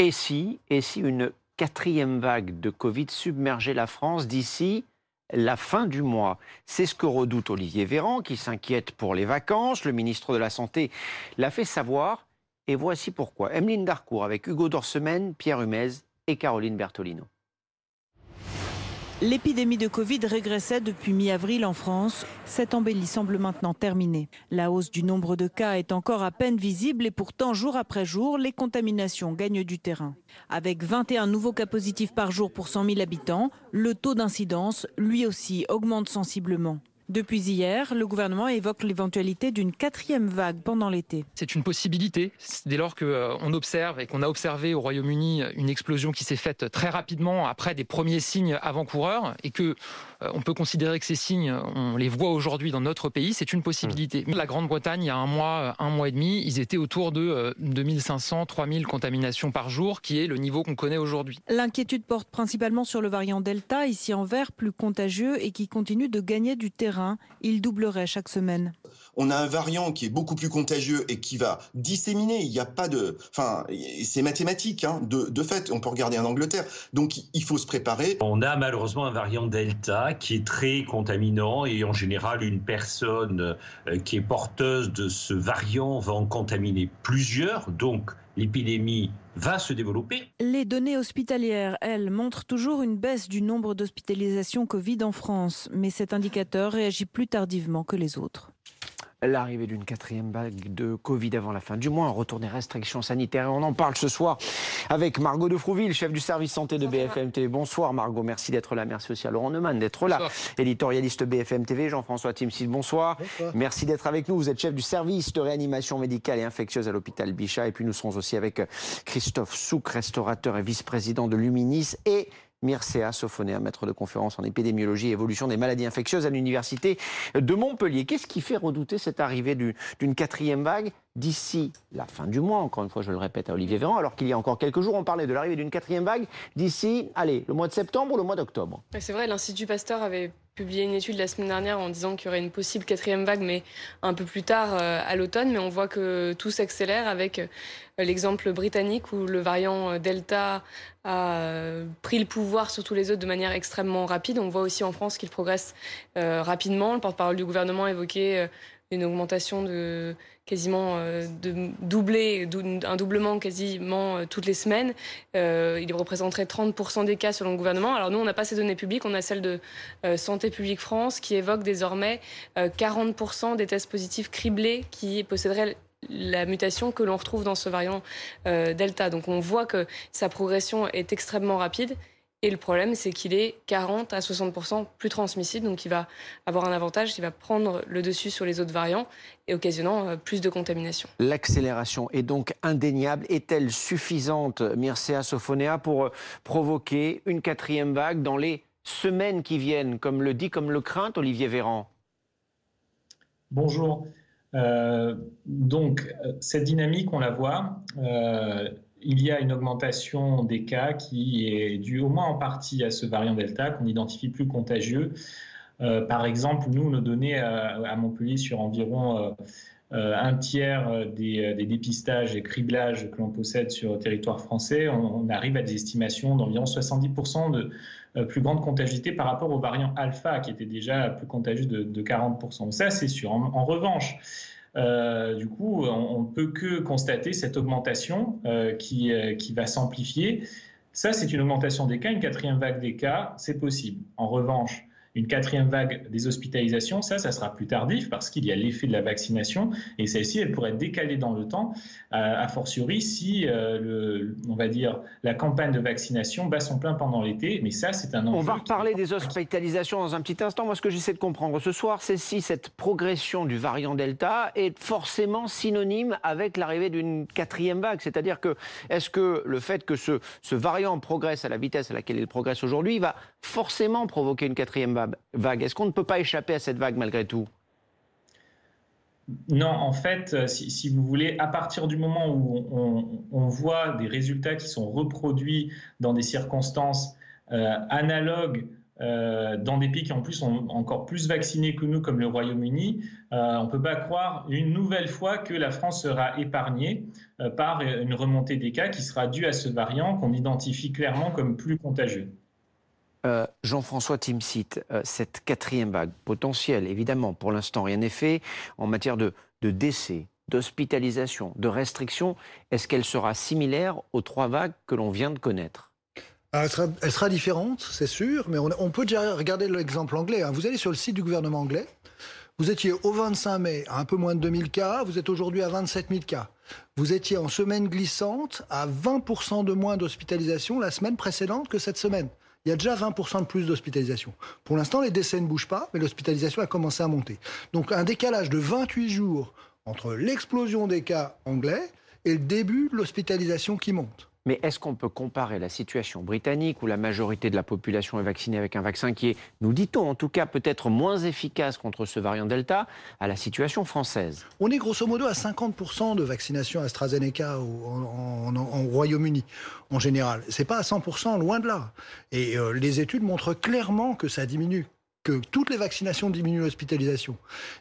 Et si, et si une quatrième vague de Covid submergeait la France d'ici la fin du mois? C'est ce que redoute Olivier Véran, qui s'inquiète pour les vacances. Le ministre de la Santé l'a fait savoir. Et voici pourquoi. Emeline Darcourt avec Hugo Dorsemène, Pierre Humez et Caroline Bertolino. L'épidémie de Covid régressait depuis mi-avril en France. Cette embellie semble maintenant terminée. La hausse du nombre de cas est encore à peine visible et pourtant, jour après jour, les contaminations gagnent du terrain. Avec 21 nouveaux cas positifs par jour pour 100 000 habitants, le taux d'incidence, lui aussi, augmente sensiblement. Depuis hier, le gouvernement évoque l'éventualité d'une quatrième vague pendant l'été. C'est une possibilité dès lors qu'on euh, observe et qu'on a observé au Royaume-Uni une explosion qui s'est faite très rapidement après des premiers signes avant-coureurs et que euh, on peut considérer que ces signes, on les voit aujourd'hui dans notre pays, c'est une possibilité. Mmh. La Grande-Bretagne, il y a un mois, un mois et demi, ils étaient autour de 2500, euh, 3000 contaminations par jour, qui est le niveau qu'on connaît aujourd'hui. L'inquiétude porte principalement sur le variant Delta, ici en vert, plus contagieux et qui continue de gagner du terrain. Il doublerait chaque semaine on a un variant qui est beaucoup plus contagieux et qui va disséminer. Il n'y a pas de, enfin, c'est mathématique. Hein, de, fait, on peut regarder en Angleterre. Donc, il faut se préparer. On a malheureusement un variant Delta qui est très contaminant et en général, une personne euh, qui est porteuse de ce variant va en contaminer plusieurs. Donc, l'épidémie va se développer. Les données hospitalières, elles, montrent toujours une baisse du nombre d'hospitalisations Covid en France, mais cet indicateur réagit plus tardivement que les autres l'arrivée d'une quatrième vague de Covid avant la fin du mois, un retour des restrictions sanitaires. Et on en parle ce soir avec Margot de Frouville, chef du service santé de BFM TV. Bonsoir Margot, merci d'être là. Merci aussi à Laurent Neumann d'être là. Éditorialiste BFM TV, Jean-François Timsit, bonsoir. bonsoir. Merci d'être avec nous. Vous êtes chef du service de réanimation médicale et infectieuse à l'hôpital Bichat. Et puis nous serons aussi avec Christophe Souk, restaurateur et vice-président de Luminis. Et Mircea Sofonea, maître de conférence en épidémiologie et évolution des maladies infectieuses à l'université de Montpellier. Qu'est-ce qui fait redouter cette arrivée d'une quatrième vague d'ici la fin du mois? Encore une fois, je le répète à Olivier Véran, alors qu'il y a encore quelques jours, on parlait de l'arrivée d'une quatrième vague d'ici, allez, le mois de septembre ou le mois d'octobre? C'est vrai, l'Institut Pasteur avait publié une étude la semaine dernière en disant qu'il y aurait une possible quatrième vague, mais un peu plus tard euh, à l'automne. Mais on voit que tout s'accélère avec euh, l'exemple britannique où le variant euh, Delta a pris le pouvoir sur tous les autres de manière extrêmement rapide. On voit aussi en France qu'il progresse rapidement. Le porte-parole du gouvernement évoquait une augmentation de quasiment euh, de doubler, un doublement quasiment euh, toutes les semaines. Euh, il représenterait 30% des cas selon le gouvernement. Alors nous, on n'a pas ces données publiques, on a celles de Santé publique France qui évoque désormais 40% des tests positifs criblés qui posséderaient la mutation que l'on retrouve dans ce variant Delta. Donc on voit que sa progression est extrêmement rapide et le problème, c'est qu'il est 40 à 60% plus transmissible, donc il va avoir un avantage, il va prendre le dessus sur les autres variants et occasionnant euh, plus de contamination. L'accélération est donc indéniable. Est-elle suffisante, Mircea Sofonea, pour euh, provoquer une quatrième vague dans les semaines qui viennent, comme le dit, comme le craint Olivier Véran? Bonjour. Euh, donc, cette dynamique, on la voit il y a une augmentation des cas qui est due au moins en partie à ce variant Delta qu'on identifie plus contagieux. Euh, par exemple, nous, nos données à, Montpellier sur environ euh, euh, un tiers des, dépistages et criblages que l'on possède sur le territoire français, on, arrive à des estimations d'environ 70% de plus grande contagiosité par rapport au variant alpha qui était déjà plus contagieux de, 40%. Ça, c'est sûr. en revanche, euh, du coup, on ne peut que constater cette augmentation euh, qui, euh, qui va s'amplifier. Ça, c'est une augmentation des cas. Une quatrième vague des cas, c'est possible. En revanche, une quatrième vague des hospitalisations, ça, ça sera plus tardif parce qu'il y a l'effet de la vaccination et celle-ci, elle pourrait être décalée dans le temps, a fortiori si, le, on va dire, la campagne de vaccination bat son plein pendant l'été. Mais ça, c'est un enjeu. On va reparler des hospitalisations dans un petit instant. Moi, ce que j'essaie de comprendre ce soir, c'est si cette progression du variant Delta est forcément synonyme avec l'arrivée d'une quatrième vague. C'est-à-dire que, est-ce que le fait que ce, ce variant progresse à la vitesse à laquelle il progresse aujourd'hui va forcément provoquer une quatrième vague. Est-ce qu'on ne peut pas échapper à cette vague malgré tout? Non, en fait, euh, si, vous voulez, à partir du moment où on, voit des résultats qui sont reproduits dans des circonstances euh, analogues euh, dans des pays qui en plus sont encore plus vaccinés que nous, comme le Royaume-Uni, on ne peut pas croire une nouvelle fois que la France sera épargnée par une remontée des cas qui sera due à ce variant qu'on identifie clairement comme plus contagieux. Jean-François Timsit, cette quatrième vague potentielle, évidemment, pour l'instant rien n'est fait en matière de, décès, d'hospitalisation, de restrictions. Est-ce qu'elle sera similaire aux trois vagues que l'on vient de connaître? Elle, sera, différente, c'est sûr, mais on, peut déjà regarder l'exemple anglais. Hein. Vous allez sur le site du gouvernement anglais, vous étiez au 25 mai à un peu moins de 2000 cas, vous êtes aujourd'hui à 27 000 cas. Vous étiez en semaine glissante à 20% de moins d'hospitalisation la semaine précédente que cette semaine. Il y a déjà 20% de plus d'hospitalisation. Pour l'instant, les décès ne bougent pas, mais l'hospitalisation a commencé à monter. Donc un décalage de 28 jours entre l'explosion des cas anglais et le début de l'hospitalisation qui monte. Mais est-ce qu'on peut comparer la situation britannique où la majorité de la population est vaccinée avec un vaccin qui est, nous dit-on en tout cas, peut-être moins efficace contre ce variant Delta, à la situation française? On est grosso modo à 50% de vaccination AstraZeneca en, en, Royaume-Uni en général. C'est pas à 100%, loin de là. Et euh, les études montrent clairement que ça diminue toutes les vaccinations diminuent l'hospitalisation.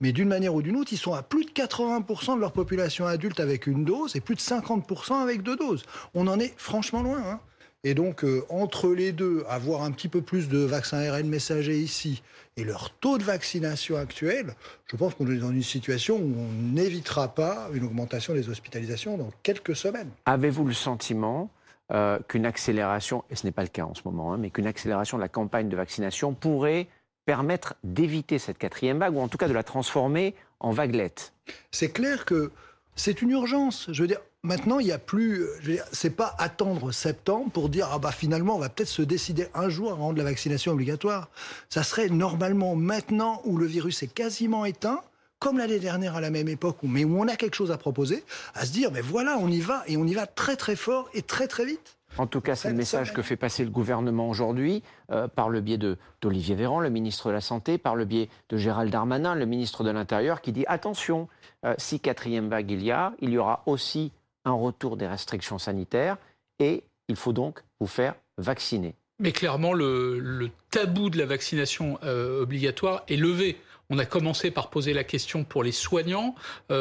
Mais d'une manière ou d'une autre, ils sont à plus de 80% de leur population adulte avec une dose et plus de 50% avec deux doses. On en est franchement loin. Hein. et donc, euh, entre les deux, avoir un petit peu plus de vaccins ARN messagers ici et leur taux de vaccination actuel, je pense qu'on est dans une situation où on n'évitera pas une augmentation des hospitalisations dans quelques semaines. Avez-vous le sentiment euh, qu'une accélération, et ce n'est pas le cas en ce moment, hein, mais qu'une accélération de la campagne de vaccination pourrait permettre d'éviter cette quatrième vague, ou en tout cas de la transformer en vaguelette C'est clair que c'est une urgence. Je veux dire, maintenant, il n'y a plus. C'est pas attendre septembre pour dire ah bah finalement on va peut-être se décider un jour à rendre la vaccination obligatoire. Ça serait normalement maintenant où le virus est quasiment éteint, comme l'année dernière à la même époque, mais où on a quelque chose à proposer, à se dire mais voilà on y va et on y va très très fort et très très vite. En tout cas, c'est le message que fait passer le gouvernement aujourd'hui euh, par le biais d'Olivier Véran, le ministre de la Santé, par le biais de Gérald Darmanin, le ministre de l'Intérieur, qui dit attention, euh, si quatrième vague il y a, il y aura aussi un retour des restrictions sanitaires et il faut donc vous faire vacciner. Mais clairement, le, tabou de la vaccination euh, obligatoire est levé. On a commencé par poser la question pour les soignants.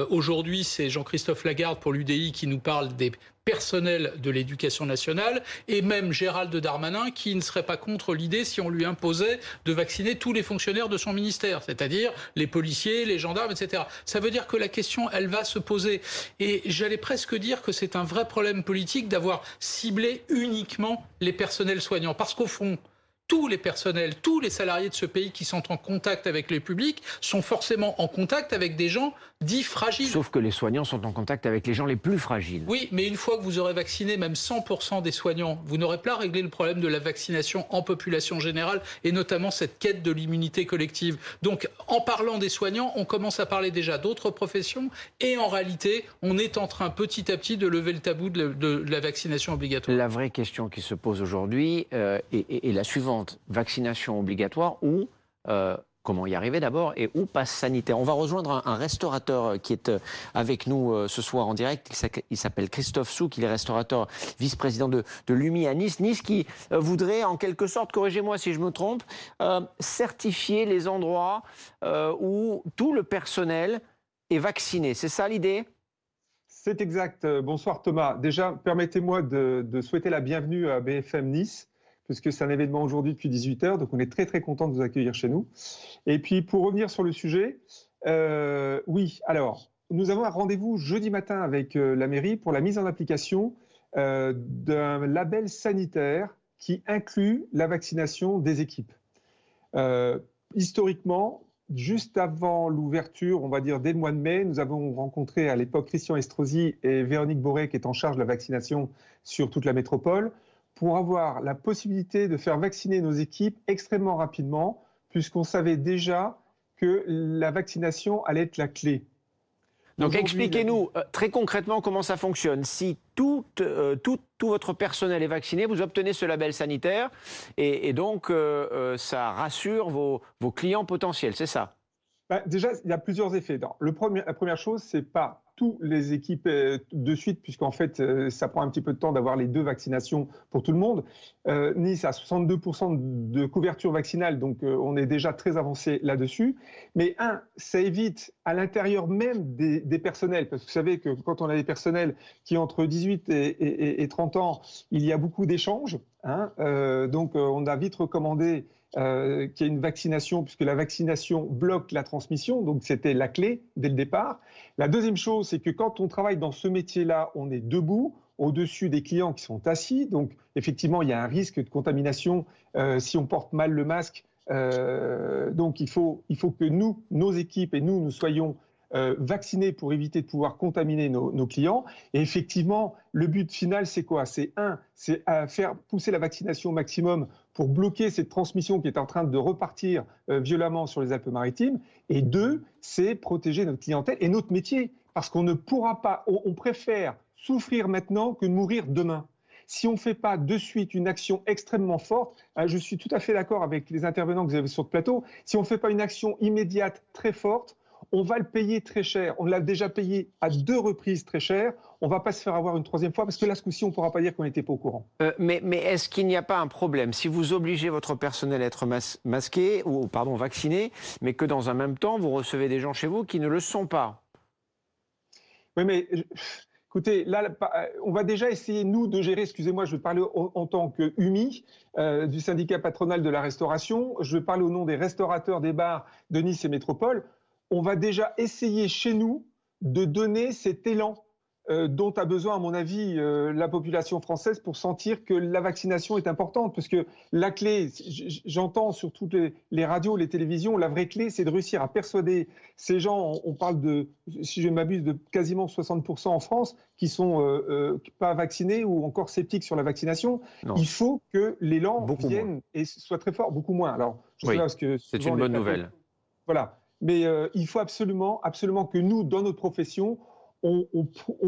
Aujourd'hui, c'est Jean-Christophe Lagarde pour l'UDI qui nous parle des personnel de l'éducation nationale et même Gérald Darmanin qui ne serait pas contre l'idée si on lui imposait de vacciner tous les fonctionnaires de son ministère, c'est-à-dire les policiers, les gendarmes, etc. Ça veut dire que la question, elle va se poser. Et j'allais presque dire que c'est un vrai problème politique d'avoir ciblé uniquement les personnels soignants. Parce qu'au fond, tous les personnels, tous les salariés de ce pays qui sont en contact avec les publics sont forcément en contact avec des gens dits fragiles. Sauf que les soignants sont en contact avec les gens les plus fragiles. Oui, mais une fois que vous aurez vacciné même 100% des soignants, vous n'aurez pas réglé le problème de la vaccination en population générale et notamment cette quête de l'immunité collective. Donc en parlant des soignants, on commence à parler déjà d'autres professions et en réalité, on est en train petit à petit de lever le tabou de la, vaccination obligatoire. La vraie question qui se pose aujourd'hui euh, est la suivante vaccination obligatoire ou euh, comment y arriver d'abord et où passe sanitaire. On va rejoindre un, restaurateur qui est euh, avec nous euh, ce soir en direct. Il s'appelle Christophe Souk, il est restaurateur vice-président de, l'UMI à Nice. Nice qui voudrait en quelque sorte, corrigez-moi si je me trompe, certifier les endroits où tout le personnel est vacciné. C'est ça l'idée? C'est exact. Bonsoir Thomas. Déjà, permettez-moi de, souhaiter la bienvenue à BFM Nice puisque c'est un événement aujourd'hui depuis 18h, donc on est très très content de vous accueillir chez nous. Et puis pour revenir sur le sujet, euh, oui, alors nous avons un rendez-vous jeudi matin avec euh, la mairie pour la mise en application euh, d'un label sanitaire qui inclut la vaccination des équipes. historiquement, juste avant l'ouverture, on va dire dès le mois de mai, nous avons rencontré à l'époque Christian Estrosi et Véronique Boré qui est en charge de la vaccination sur toute la métropole pour avoir la possibilité de faire vacciner nos équipes extrêmement rapidement, puisqu'on savait déjà que la vaccination allait être la clé. Donc expliquez-nous euh, très concrètement comment ça fonctionne. Si tout, euh, tout, tout, votre personnel est vacciné, vous obtenez ce label sanitaire et, donc euh, ça rassure vos, vos clients potentiels, c'est ça? Bah, Déjà, il y a plusieurs effets. Le premier, la première chose, c'est pas toutes les équipes de suite, puisqu'en fait, ça prend un petit peu de temps d'avoir les deux vaccinations pour tout le monde. nice a 62% de couverture vaccinale, donc on est déjà très avancé là-dessus. Mais un, ça évite à l'intérieur même des, personnels, parce que vous savez que quand on a des personnels qui entre 18 et, 30 ans, il y a beaucoup d'échanges. Hein, donc on a vite recommandé euh, qu'il y ait une vaccination, puisque la vaccination bloque la transmission, donc c'était la clé dès le départ. La deuxième chose, c'est que quand on travaille dans ce métier-là, on est debout, au-dessus des clients qui sont assis, donc effectivement, il y a un risque de contamination euh, si on porte mal le masque. Euh, donc il faut, il faut que nous, nos équipes et nous, nous soyons euh, vacciner pour éviter de pouvoir contaminer nos, clients. Et effectivement, le but final, c'est quoi? C'est un, c'est faire pousser la vaccination au maximum pour bloquer cette transmission qui est en train de repartir euh, violemment sur les Alpes-Maritimes. Et deux, c'est protéger notre clientèle et notre métier. Parce qu'on ne pourra pas, on, préfère souffrir maintenant que mourir demain si on ne fait pas de suite une action extrêmement forte, hein, je suis tout à fait d'accord avec les intervenants que vous avez sur le plateau, si on ne fait pas une action immédiate très forte, on va le payer très cher. On l'a déjà payé à deux reprises très cher. On ne va pas se faire avoir une troisième fois parce que là, ce coup-ci, on ne pourra pas dire qu'on n'était pas au courant. Euh, mais, est-ce qu'il n'y a pas un problème? Si vous obligez votre personnel à être masqué ou pardon vacciné, mais que dans un même temps vous recevez des gens chez vous qui ne le sont pas Oui, mais Écoutez, là, euh, on va déjà essayer, nous, de gérer, excusez-moi, je vais parler en, tant que UMI, euh, du syndicat patronal de la restauration, je vais parler au nom des restaurateurs des bars de Nice et Métropole on va déjà essayer chez nous de donner cet élan euh, dont a besoin, à mon avis, euh, la population française pour sentir que la vaccination est importante. Parce que la clé, j'entends sur toutes les, radios, les télévisions, la vraie clé, c'est de réussir à persuader ces gens. On, parle de, si je m'abuse, de quasiment 60% en France qui sont euh, pas vaccinés ou encore sceptiques sur la vaccination. Il faut que l'élan vienne et soit très fort, beaucoup moins. Alors, que c'est une bonne nouvelle. Voilà. Mais euh, il faut absolument, absolument que nous, dans notre profession, on,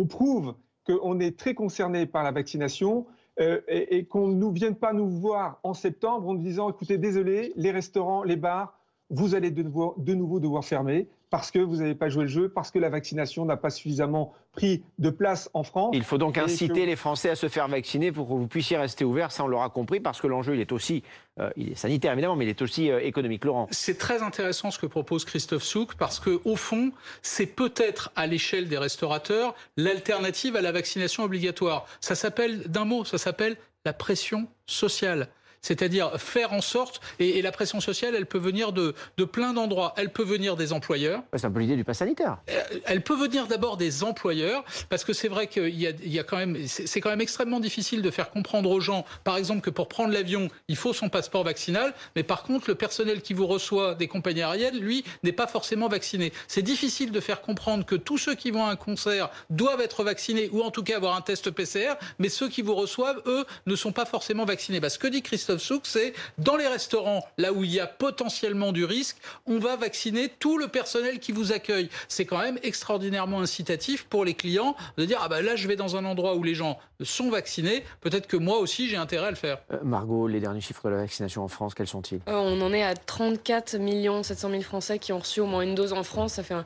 prouve qu'on est très concerné par la vaccination euh, et, qu'on ne vienne pas nous voir en septembre en nous disant écoutez, désolé, les restaurants, les bars, vous allez de nouveau devoir fermer parce que vous n'avez pas joué le jeu, parce que la vaccination n'a pas suffisamment pris de place en France. Il faut donc inciter les Français à se faire vacciner pour que vous puissiez rester ouverts, ça on l'aura compris, parce que l'enjeu il est aussi, euh, il est sanitaire évidemment, mais il est aussi euh, économique. Laurent. C'est très intéressant ce que propose Christophe Souk, parce qu'au fond, c'est peut-être à l'échelle des restaurateurs l'alternative à la vaccination obligatoire. Ça s'appelle, d'un mot, ça s'appelle la pression sociale c'est-à-dire faire en sorte, et, la pression sociale, elle peut venir de, de plein d'endroits. Elle peut venir des employeurs. C'est un peu l'idée du pass sanitaire. Euh, elle peut venir d'abord des employeurs, parce que c'est vrai qu'il y a, il y a quand même, c'est quand même extrêmement difficile de faire comprendre aux gens, par exemple, que pour prendre l'avion, il faut son passeport vaccinal, mais par contre, le personnel qui vous reçoit des compagnies aériennes, lui, n'est pas forcément vacciné. C'est difficile de faire comprendre que tous ceux qui vont à un concert doivent être vaccinés, ou en tout cas avoir un test PCR, mais ceux qui vous reçoivent, eux, ne sont pas forcément vaccinés. Bah, ce que dit Christophe Souk, c'est dans les restaurants, là où il y a potentiellement du risque, on va vacciner tout le personnel qui vous accueille. C'est quand même extraordinairement incitatif pour les clients de dire ah ben là je vais dans un endroit où les gens sont vaccinés, peut-être que moi aussi j'ai intérêt à le faire. Euh, Margot, les derniers chiffres de la vaccination en France, quels sont-ils? Euh, On en est à 34 700 000 Français qui ont reçu au moins une dose en France. Ça fait un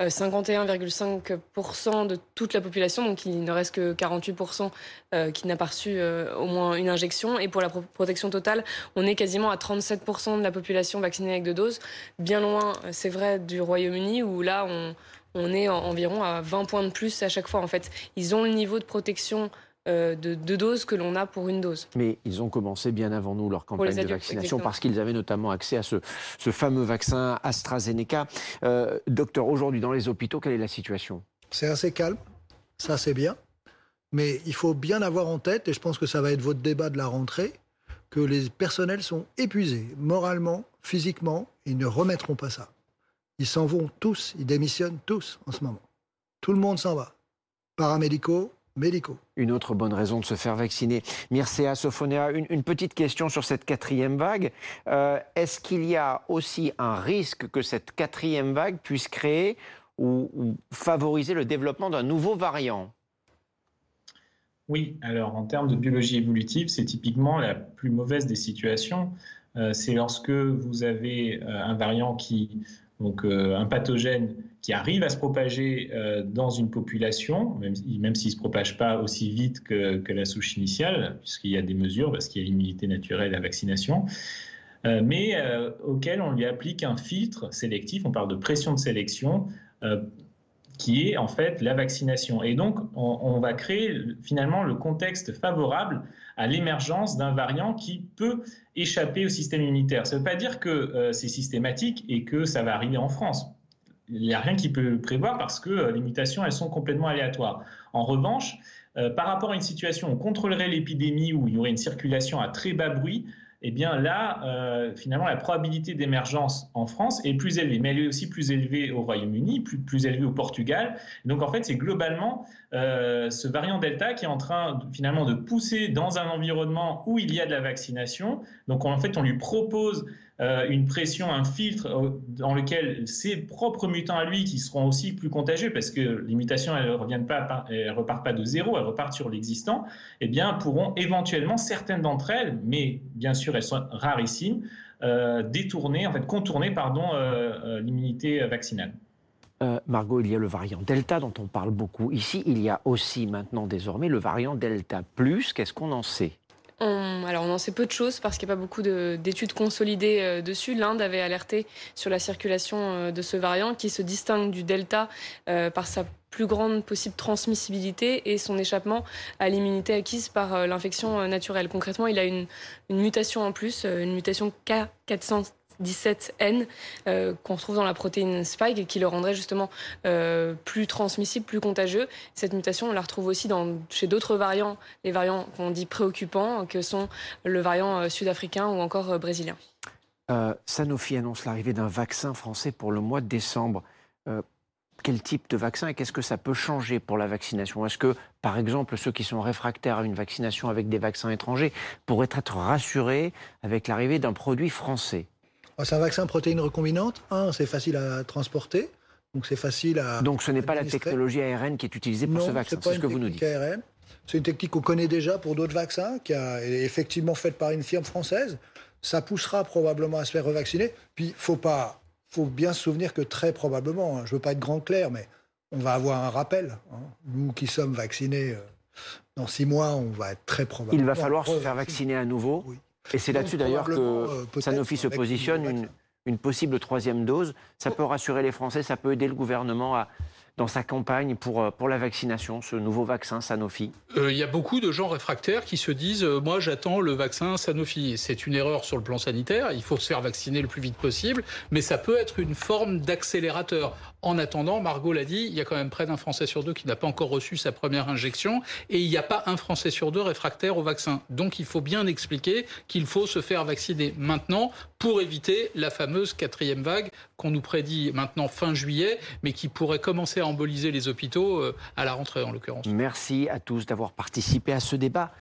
51,5% euh, de toute la population, donc il ne reste que 48% euh, qui n'a pas reçu euh, au moins une injection. Et pour la protection totale, on est quasiment à 37% de la population vaccinée avec deux doses, bien loin, c'est vrai, du Royaume-Uni, où là, on, on est environ à 20 points de plus à chaque fois. En fait, ils ont le niveau de protection euh, de, doses que l'on a pour une dose. Mais ils ont commencé bien avant nous leur campagne de vaccination parce qu'ils avaient notamment accès à ce, fameux vaccin AstraZeneca. Euh, docteur, aujourd'hui dans les hôpitaux, quelle est la situation? C'est assez calme, ça c'est bien. Mais il faut bien avoir en tête, et je pense que ça va être votre débat de la rentrée, que les personnels sont épuisés, moralement, physiquement, ils ne remettront pas ça. Ils s'en vont tous, ils démissionnent tous en ce moment. Tout le monde s'en va. Paramédicaux, médicaux. Une autre bonne raison de se faire vacciner. Mircea Sophonéa, une, petite question sur cette quatrième vague. Euh, est-ce qu'il y a aussi un risque que cette quatrième vague puisse créer ou, favoriser le développement d'un nouveau variant? Oui, alors en termes de biologie évolutive, c'est typiquement la plus mauvaise des situations. Euh, c'est lorsque vous avez euh, un variant qui, donc un pathogène qui arrive à se propager euh, dans une population, même, même s'il ne se propage pas aussi vite que, que la souche initiale, puisqu'il y a des mesures, parce qu'il y a l'immunité naturelle la vaccination, euh, mais euh, auquel on lui applique un filtre sélectif, on parle de pression de sélection, qui est en fait la vaccination. Et donc, on, va créer finalement le contexte favorable à l'émergence d'un variant qui peut échapper au système immunitaire. Ça ne veut pas dire que c'est systématique et que ça va arriver en France il n'y a rien qui peut prévoir parce que euh, les mutations, elles sont complètement aléatoires. En revanche, euh, par rapport à une situation où on contrôlerait l'épidémie, où il y aurait une circulation à très bas bruit, eh bien là, euh, finalement, la probabilité d'émergence en France est plus élevée, mais elle est aussi plus élevée au Royaume-Uni, plus, plus élevée au Portugal. donc en fait, c'est globalement ce variant Delta qui est en train finalement de pousser dans un environnement où il y a de la vaccination. Donc en fait, on lui propose euh, une pression, un filtre euh, dans lequel ses propres mutants à lui, qui seront aussi plus contagieux, parce que les mutations, elles ne pas, elles repartent pas de zéro, elles repartent sur l'existant, eh bien, pourront éventuellement, certaines d'entre elles, mais bien sûr, elles sont rarissimes, euh, détourner, en fait, contourner, pardon, l'immunité vaccinale. Margot, il y a le variant Delta dont on parle beaucoup. Ici, il y a aussi maintenant désormais le variant Delta Plus. Qu'est-ce qu'on en sait? Alors on en sait peu de choses parce qu'il n'y a pas beaucoup d'études consolidées euh, dessus. L'Inde avait alerté sur la circulation euh, de ce variant qui se distingue du Delta euh, par sa plus grande possible transmissibilité et son échappement à l'immunité acquise par l'infection naturelle. Concrètement, il a une, une mutation en plus, une mutation K400 17N euh, qu'on retrouve dans la protéine spike et qui le rendrait justement euh, plus transmissible, plus contagieux. Cette mutation, on la retrouve aussi chez d'autres variants, les variants qu'on dit préoccupants, que sont le variant euh, sud-africain ou encore brésilien. Sanofi annonce l'arrivée d'un vaccin français pour le mois de décembre. quel type de vaccin et qu'est-ce que ça peut changer pour la vaccination? Est-ce que, par exemple, ceux qui sont réfractaires à une vaccination avec des vaccins étrangers pourraient être rassurés avec l'arrivée d'un produit français? C'est un vaccin protéine recombinante. Un, c'est facile à transporter. Donc c'est facile à. Donc ce n'est pas la technologie ARN qui est utilisée pour ce vaccin, c'est ce que vous nous dites. ARN. C'est une technique qu'on connaît déjà pour d'autres vaccins, qui est effectivement faite par une firme française. Ça poussera probablement à se faire revacciner. Puis il faut pas, faut bien se souvenir que très probablement, hein, je veux pas être grand clair, mais on va avoir un rappel. Hein. Nous qui sommes vaccinés, euh, dans six mois, on va être très probablement. Il va falloir se faire vacciner à nouveau. Oui. Et c'est là-dessus d'ailleurs que euh, Sanofi se positionne, une, une, possible troisième dose. Ça peut rassurer les Français, ça peut aider le gouvernement à, dans sa campagne pour, euh, pour la vaccination, ce nouveau vaccin Sanofi euh, Il y a beaucoup de gens réfractaires qui se disent euh, Moi, j'attends le vaccin Sanofi. C'est une erreur sur le plan sanitaire. Il faut se faire vacciner le plus vite possible. Mais ça peut être une forme d'accélérateur. En attendant, Margot l'a dit, il y a quand même près d'un Français sur deux qui n'a pas encore reçu sa première injection. Et il n'y a pas un Français sur deux réfractaire au vaccin. Donc il faut bien expliquer qu'il faut se faire vacciner maintenant pour éviter la fameuse quatrième vague qu'on nous prédit maintenant fin juillet, mais qui pourrait commencer à emboliser les hôpitaux euh, à la rentrée en l'occurrence. Merci à tous d'avoir participé à ce débat